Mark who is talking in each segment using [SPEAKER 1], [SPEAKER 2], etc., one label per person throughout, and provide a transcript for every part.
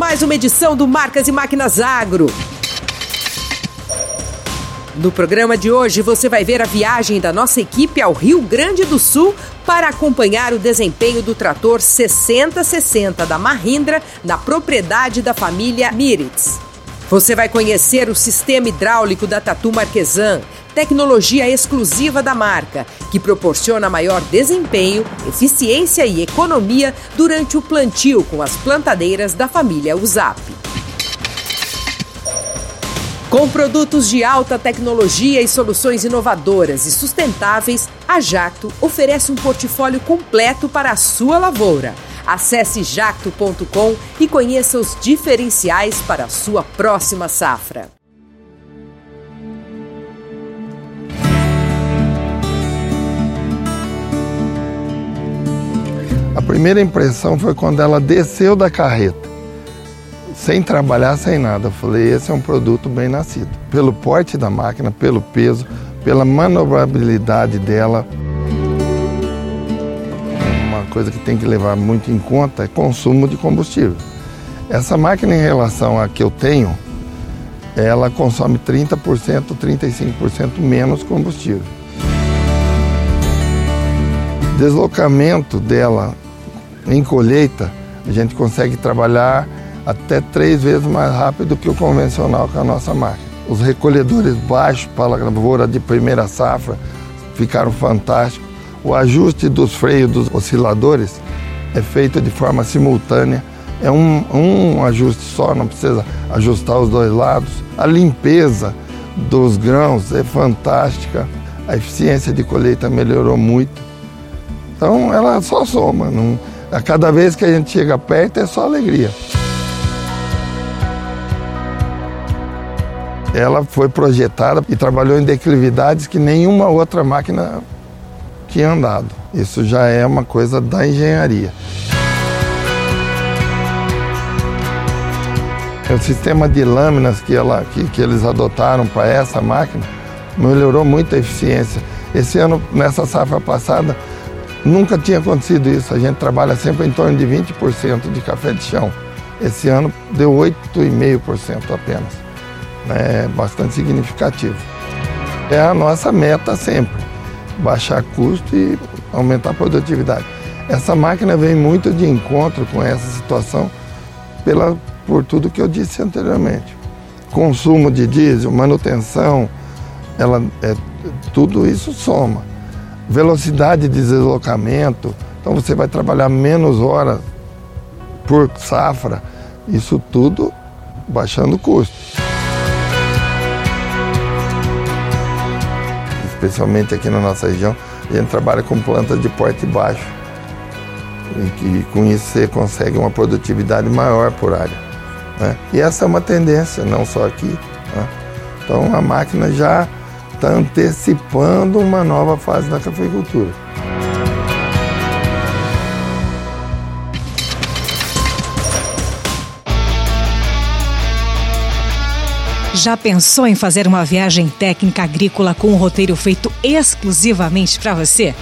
[SPEAKER 1] Mais uma edição do Marcas e Máquinas Agro. No programa de hoje você vai ver a viagem da nossa equipe ao Rio Grande do Sul para acompanhar o desempenho do trator 6060 da Mahindra na propriedade da família Miritz. Você vai conhecer o sistema hidráulico da Tatu Marquesan, tecnologia exclusiva da marca, que proporciona maior desempenho, eficiência e economia durante o plantio com as plantadeiras da família USAP. Com produtos de alta tecnologia e soluções inovadoras e sustentáveis, a Jacto oferece um portfólio completo para a sua lavoura. Acesse jacto.com e conheça os diferenciais para a sua próxima safra.
[SPEAKER 2] Primeira impressão foi quando ela desceu da carreta, sem trabalhar, sem nada. Eu falei: esse é um produto bem nascido. Pelo porte da máquina, pelo peso, pela manobrabilidade dela coisa que tem que levar muito em conta é consumo de combustível. Essa máquina em relação à que eu tenho, ela consome 30%, 35% menos combustível. Deslocamento dela em colheita, a gente consegue trabalhar até três vezes mais rápido que o convencional com a nossa máquina. Os recolhedores baixos para a lavoura de primeira safra ficaram fantásticos. O ajuste dos freios dos osciladores é feito de forma simultânea. É um, um ajuste só, não precisa ajustar os dois lados. A limpeza dos grãos é fantástica. A eficiência de colheita melhorou muito. Então ela só soma. Não, a cada vez que a gente chega perto é só alegria. Ela foi projetada e trabalhou em declividades que nenhuma outra máquina tinha andado. Isso já é uma coisa da engenharia. O sistema de lâminas que, ela, que, que eles adotaram para essa máquina melhorou muito a eficiência. Esse ano, nessa safra passada, nunca tinha acontecido isso. A gente trabalha sempre em torno de 20% de café de chão. Esse ano deu 8,5% apenas. É bastante significativo. É a nossa meta sempre baixar custo e aumentar a produtividade. Essa máquina vem muito de encontro com essa situação pela, por tudo que eu disse anteriormente. Consumo de diesel, manutenção, ela, é, tudo isso soma. Velocidade de deslocamento, então você vai trabalhar menos horas por safra, isso tudo baixando o custo. especialmente aqui na nossa região, a gente trabalha com plantas de porte baixo. E que com isso você consegue uma produtividade maior por área. Né? E essa é uma tendência, não só aqui. Né? Então a máquina já está antecipando uma nova fase da cafeicultura.
[SPEAKER 1] Já pensou em fazer uma viagem técnica agrícola com um roteiro feito exclusivamente para você?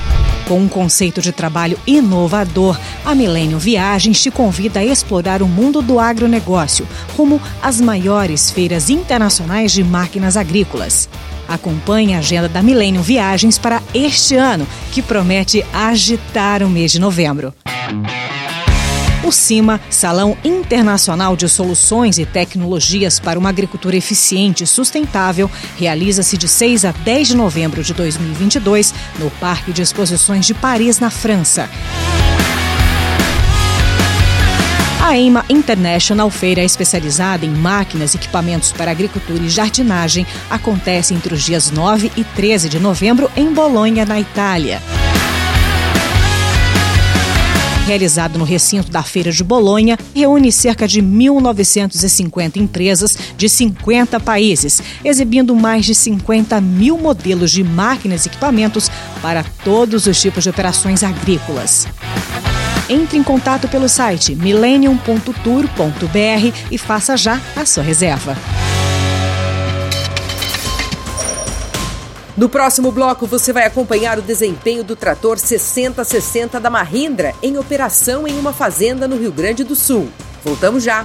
[SPEAKER 1] Com um conceito de trabalho inovador, a Milênio Viagens te convida a explorar o mundo do agronegócio, rumo às maiores feiras internacionais de máquinas agrícolas. Acompanhe a agenda da Milênio Viagens para este ano, que promete agitar o mês de novembro. O CIMA, Salão Internacional de Soluções e Tecnologias para uma Agricultura Eficiente e Sustentável, realiza-se de 6 a 10 de novembro de 2022 no Parque de Exposições de Paris, na França. A EIMA International, feira especializada em máquinas e equipamentos para agricultura e jardinagem, acontece entre os dias 9 e 13 de novembro em Bolonha, na Itália realizado no recinto da Feira de Bolonha, reúne cerca de 1.950 empresas de 50 países, exibindo mais de 50 mil modelos de máquinas e equipamentos para todos os tipos de operações agrícolas. Entre em contato pelo site millennium.tour.br e faça já a sua reserva. No próximo bloco, você vai acompanhar o desempenho do trator 6060 da Mahindra em operação em uma fazenda no Rio Grande do Sul.
[SPEAKER 3] Voltamos já.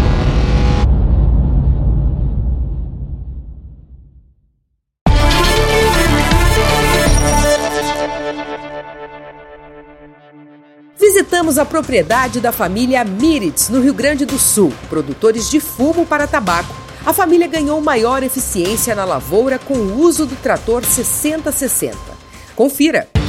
[SPEAKER 3] Visitamos a propriedade da família Miritz, no Rio Grande do Sul, produtores de fumo para tabaco. A família ganhou maior eficiência na lavoura com o uso do trator 6060. Confira!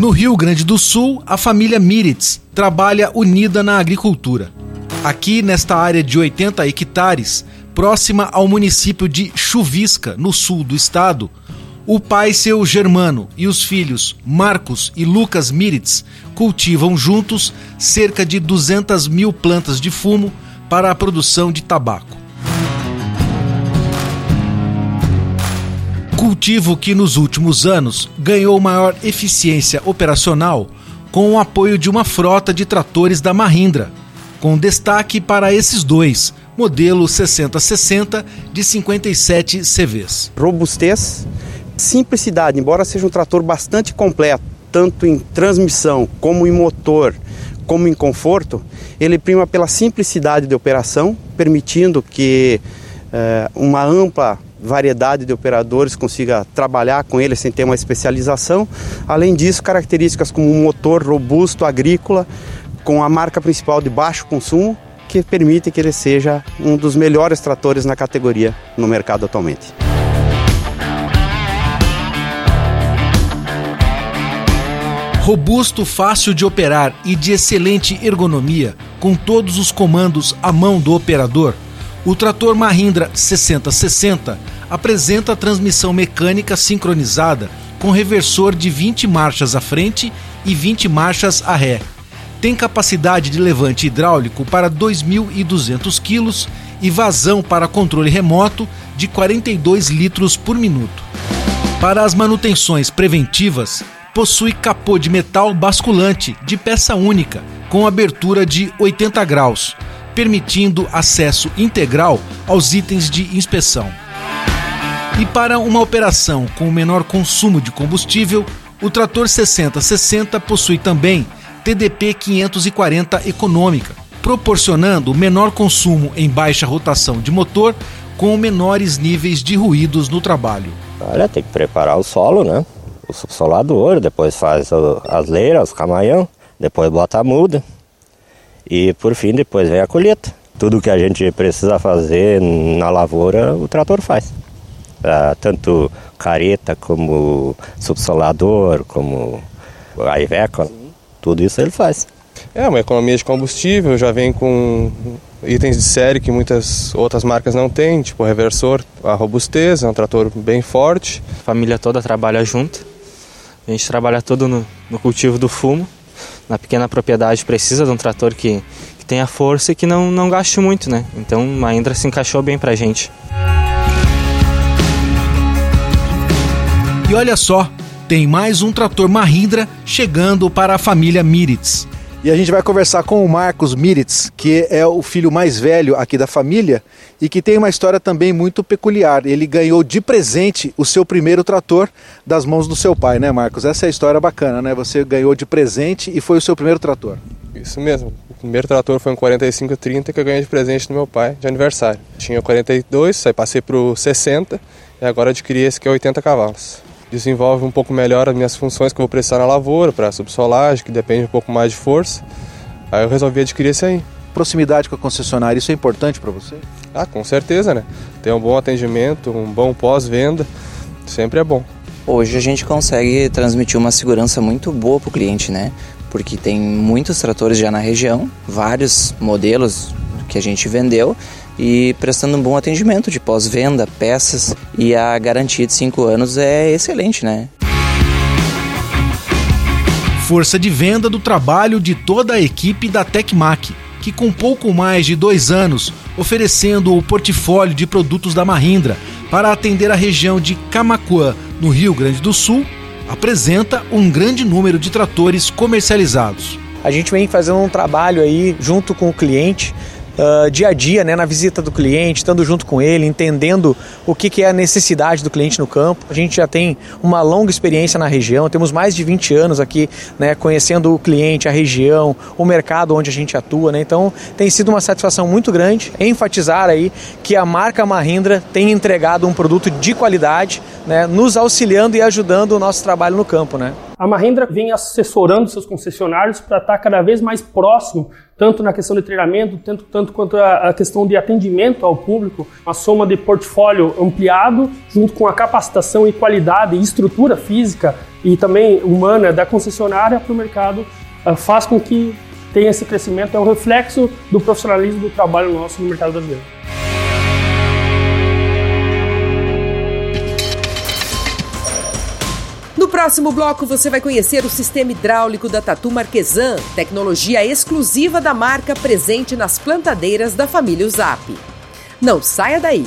[SPEAKER 4] No Rio Grande do Sul, a família Miritz trabalha unida na agricultura. Aqui, nesta área de 80 hectares, próxima ao município de Chuvisca, no sul do estado, o pai, seu Germano, e os filhos Marcos e Lucas Miritz cultivam juntos cerca de 200 mil plantas de fumo para a produção de tabaco. Cultivo que nos últimos anos ganhou maior eficiência operacional com o apoio de uma frota de tratores da Mahindra, com destaque para esses dois, modelo 6060 de 57 CVs.
[SPEAKER 5] Robustez, simplicidade, embora seja um trator bastante completo, tanto em transmissão como em motor, como em conforto, ele prima pela simplicidade de operação, permitindo que eh, uma ampla variedade de operadores consiga trabalhar com ele sem ter uma especialização. Além disso, características como um motor robusto agrícola com a marca principal de baixo consumo, que permite que ele seja um dos melhores tratores na categoria no mercado atualmente.
[SPEAKER 4] Robusto, fácil de operar e de excelente ergonomia, com todos os comandos à mão do operador, o trator Mahindra 6060 apresenta transmissão mecânica sincronizada com reversor de 20 marchas à frente e 20 marchas à ré. Tem capacidade de levante hidráulico para 2.200 kg e vazão para controle remoto de 42 litros por minuto. Para as manutenções preventivas, possui capô de metal basculante de peça única, com abertura de 80 graus, permitindo acesso integral aos itens de inspeção. E para uma operação com menor consumo de combustível, o trator 6060 possui também TDP 540 econômica, proporcionando menor consumo em baixa rotação de motor com menores níveis de ruídos no trabalho.
[SPEAKER 6] Olha, tem que preparar o solo, né? O subsolador, depois faz as leiras, os camanhão, depois bota a muda e por fim depois vem a colheita. Tudo que a gente precisa fazer na lavoura, o trator faz. Ah, tanto careta como subsolador, como a Iveco, tudo isso ele faz.
[SPEAKER 7] É uma economia de combustível, já vem com itens de série que muitas outras marcas não têm, tipo o reversor, a robustez, é um trator bem forte.
[SPEAKER 8] A família toda trabalha junto, a gente trabalha todo no, no cultivo do fumo. Na pequena propriedade precisa de um trator que, que tenha força e que não, não gaste muito, né? Então a Indra se encaixou bem pra gente.
[SPEAKER 4] E olha só, tem mais um trator Mahindra chegando para a família Miritz.
[SPEAKER 9] E a gente vai conversar com o Marcos Miritz, que é o filho mais velho aqui da família e que tem uma história também muito peculiar. Ele ganhou de presente o seu primeiro trator das mãos do seu pai, né, Marcos? Essa é a história bacana, né? Você ganhou de presente e foi o seu primeiro trator.
[SPEAKER 7] Isso mesmo. O primeiro trator foi um 4530 que eu ganhei de presente do meu pai de aniversário. Tinha 42, aí passei para o 60 e agora adquiri esse que é 80 cavalos desenvolve um pouco melhor as minhas funções que eu vou precisar na lavoura, para subsolagem, que depende um pouco mais de força. Aí eu resolvi adquirir esse aí.
[SPEAKER 9] Proximidade com a concessionária, isso é importante para você?
[SPEAKER 7] Ah, com certeza, né? Ter um bom atendimento, um bom pós-venda, sempre é bom.
[SPEAKER 10] Hoje a gente consegue transmitir uma segurança muito boa para o cliente, né? Porque tem muitos tratores já na região, vários modelos que a gente vendeu e prestando um bom atendimento de pós-venda, peças e a garantia de 5 anos é excelente, né?
[SPEAKER 4] Força de venda do trabalho de toda a equipe da Tecmac, que com pouco mais de dois anos oferecendo o portfólio de produtos da Mahindra para atender a região de Camacuã, no Rio Grande do Sul, apresenta um grande número de tratores comercializados.
[SPEAKER 11] A gente vem fazendo um trabalho aí junto com o cliente uh, dia a dia, né, na visita do cliente, estando junto com ele, entendendo o que, que é a necessidade do cliente no campo. A gente já tem uma longa experiência na região, temos mais de 20 anos aqui, né, conhecendo o cliente, a região, o mercado onde a gente atua, né? Então tem sido uma satisfação muito grande enfatizar aí que a marca Mahindra tem entregado um produto de qualidade, né, nos auxiliando e ajudando o nosso trabalho no campo, né?
[SPEAKER 12] A Mahindra vem assessorando seus concessionários para estar cada vez mais próximo tanto na questão de treinamento, tanto, tanto quanto a, a, questão de atendimento ao público, uma soma de portfólio ampliado, junto com a capacitação e qualidade e estrutura física e também humana da concessionária para o mercado, uh, faz com que tenha esse crescimento, é um reflexo do profissionalismo do trabalho nosso no mercado brasileiro.
[SPEAKER 3] Próximo bloco você vai conhecer o sistema hidráulico da Tatu Marquesan, tecnologia exclusiva da marca presente nas plantadeiras da família Uzap. Não saia daí!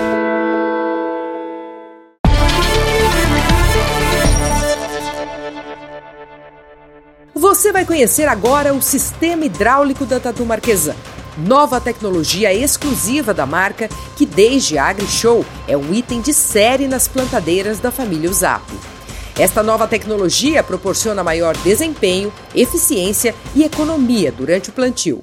[SPEAKER 3] Você vai conhecer agora o sistema hidráulico da Tatu Marquesan. Nova tecnologia exclusiva da marca que desde a AgriShow é um item de série nas plantadeiras da família Uzap. Esta nova tecnologia proporciona maior desempenho, eficiência e economia durante o plantio.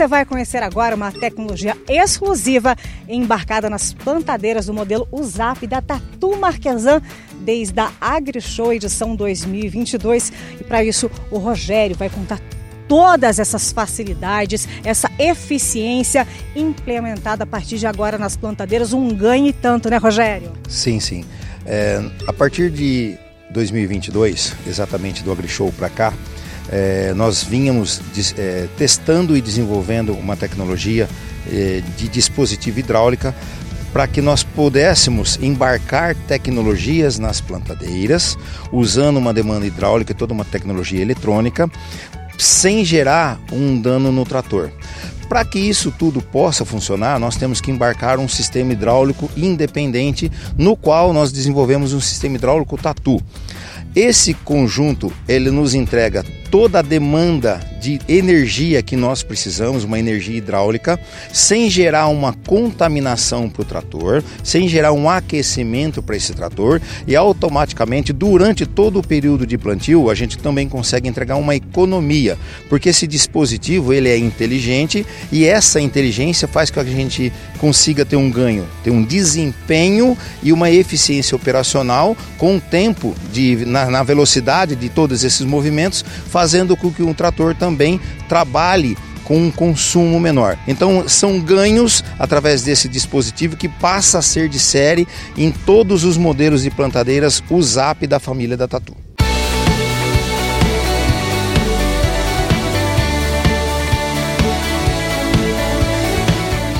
[SPEAKER 1] Você vai conhecer agora uma tecnologia exclusiva embarcada nas plantadeiras do modelo USAP da Tatu Marquesan desde a AgriShow edição 2022. E para isso, o Rogério vai contar todas essas facilidades, essa eficiência implementada a partir de agora nas plantadeiras, um ganho e tanto, né, Rogério?
[SPEAKER 13] Sim, sim. É, a partir de 2022, exatamente do AgriShow para cá, é, nós vínhamos é, testando e desenvolvendo uma tecnologia é, de dispositivo hidráulica para que nós pudéssemos embarcar tecnologias nas plantadeiras, usando uma demanda hidráulica e toda uma tecnologia eletrônica, sem gerar um dano no trator. Para que isso tudo possa funcionar, nós temos que embarcar um sistema hidráulico independente, no qual nós desenvolvemos um sistema hidráulico Tatu. Esse conjunto ele nos entrega toda a demanda de energia que nós precisamos, uma energia hidráulica, sem gerar uma contaminação para o trator, sem gerar um aquecimento para esse trator e automaticamente durante todo o período de plantio a gente também consegue entregar uma economia, porque esse dispositivo ele é inteligente e essa inteligência faz com que a gente consiga ter um ganho, ter um desempenho e uma eficiência operacional com o tempo de na, na velocidade de todos esses movimentos fazendo com que um trator também trabalhe com um consumo menor. Então, são ganhos através desse dispositivo que passa a ser de série em todos os modelos de plantadeiras USAP da família da Tatu.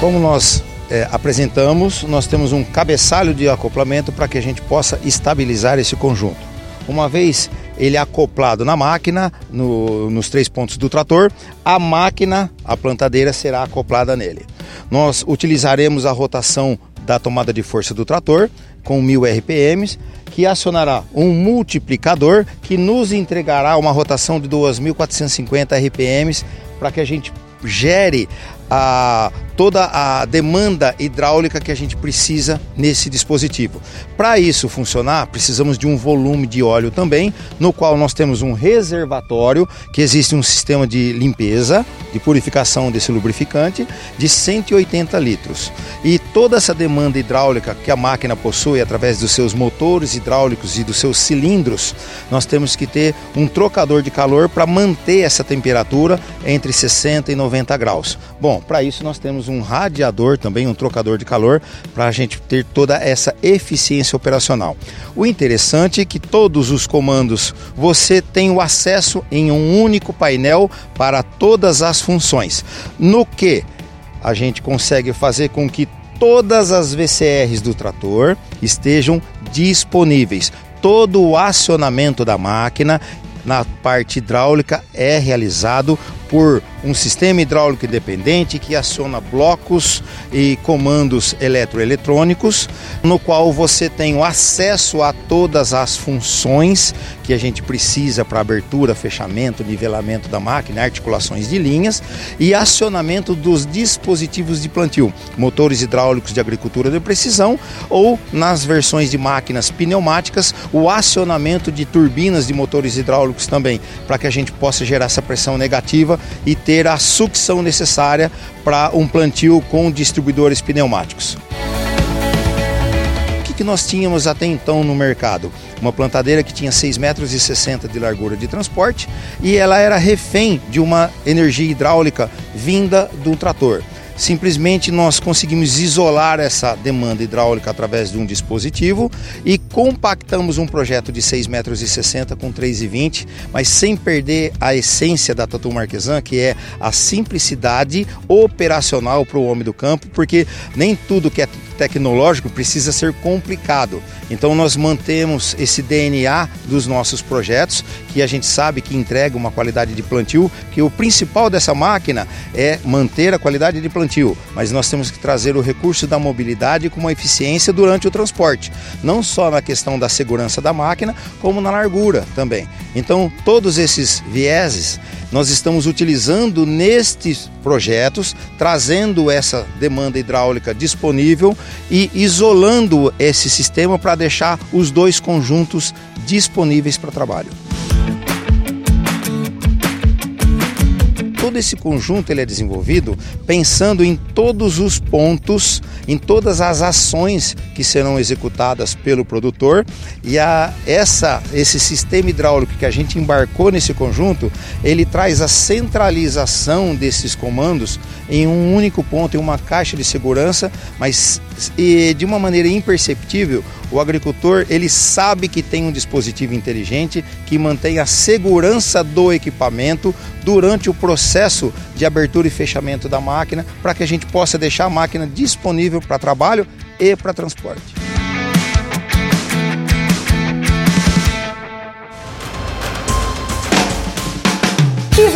[SPEAKER 13] Como nós é, apresentamos, nós temos um cabeçalho de acoplamento para que a gente possa estabilizar esse conjunto. Uma vez ele é acoplado na máquina, no, nos três pontos do trator, a máquina, a plantadeira será acoplada nele. Nós utilizaremos a rotação da tomada de força do trator com 1000 RPMs, que acionará um multiplicador que nos entregará uma rotação de 2450 RPMs para que a gente gere a, toda a demanda hidráulica que a gente precisa nesse dispositivo. Para isso funcionar, precisamos de um volume de óleo também, no qual nós temos um reservatório, que existe um sistema de limpeza, de purificação desse lubrificante, de 180 litros. E toda essa demanda hidráulica que a máquina possui através dos seus motores hidráulicos e dos seus cilindros, nós temos que ter um trocador de calor para manter essa temperatura entre 60 e 90 graus. Bom, para isso nós temos um radiador também, um trocador de calor, para a gente ter toda essa eficiência operacional. O interessante é que todos os comandos você tem o acesso em um único painel para todas as funções. No que a gente consegue fazer com que todas as VCRs do trator estejam disponíveis. Todo o acionamento da máquina na parte hidráulica é realizado por um sistema hidráulico independente que aciona blocos e comandos eletroeletrônicos, no qual você tem o acesso a todas as funções que a gente precisa para abertura, fechamento, nivelamento da máquina, articulações de linhas e acionamento dos dispositivos de plantio, motores hidráulicos de agricultura de precisão ou nas versões de máquinas pneumáticas, o acionamento de turbinas de motores hidráulicos também, para que a gente possa gerar essa pressão negativa e ter a sucção necessária para um plantio com distribuidores pneumáticos. O que, nós tínhamos até então no mercado? Uma plantadeira que tinha 6,60 metros de largura de transporte e ela era refém de uma energia hidráulica vinda do trator simplesmente nós conseguimos isolar essa demanda hidráulica através de um dispositivo e compactamos um projeto de 6,60 metros com 3,20, mas sem perder a essência da Tatu Marquesan, que é a simplicidade operacional para o homem do campo, porque nem tudo que é tecnológico precisa ser complicado. Então nós mantemos esse DNA dos nossos projetos, que a gente sabe que entrega uma qualidade de plantio, que o principal dessa máquina é manter a qualidade de plantio, mas nós temos que trazer o recurso da mobilidade com uma eficiência durante o transporte, não só na questão da segurança da máquina, como na largura também. Então todos esses vieses nós estamos utilizando nestes projetos, trazendo essa demanda hidráulica disponível e isolando esse sistema para deixar os dois conjuntos disponíveis para trabalho. Todo esse conjunto ele é desenvolvido pensando em todos os pontos, em todas as ações que serão executadas pelo produtor. E a, essa, esse sistema hidráulico que a gente embarcou nesse conjunto, ele traz a centralização desses comandos em um único ponto, em uma caixa de segurança, mas de uma maneira imperceptível, o agricultor ele sabe que tem um dispositivo inteligente que mantém a segurança do equipamento durante o processo de abertura e fechamento da máquina, para que a gente possa deixar a máquina disponível para trabalho e para transporte.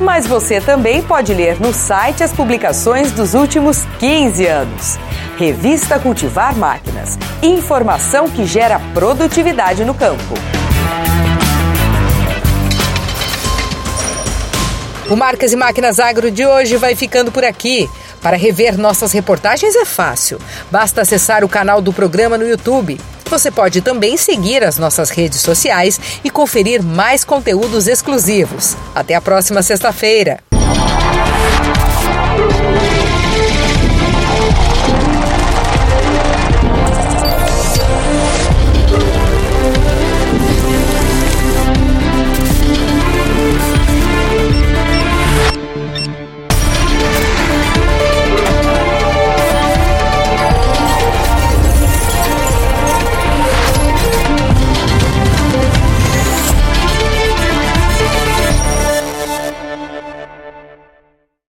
[SPEAKER 3] Mas você também pode ler no site as publicações dos últimos 15 anos. Revista Cultivar Máquinas. Informação que gera produtividade no campo. O Marcas e Máquinas Agro de hoje vai ficando por aqui. Para rever nossas reportagens é fácil. Basta acessar o canal do programa no YouTube. Você pode também seguir as nossas redes sociais e conferir mais conteúdos exclusivos. Até a próxima sexta-feira.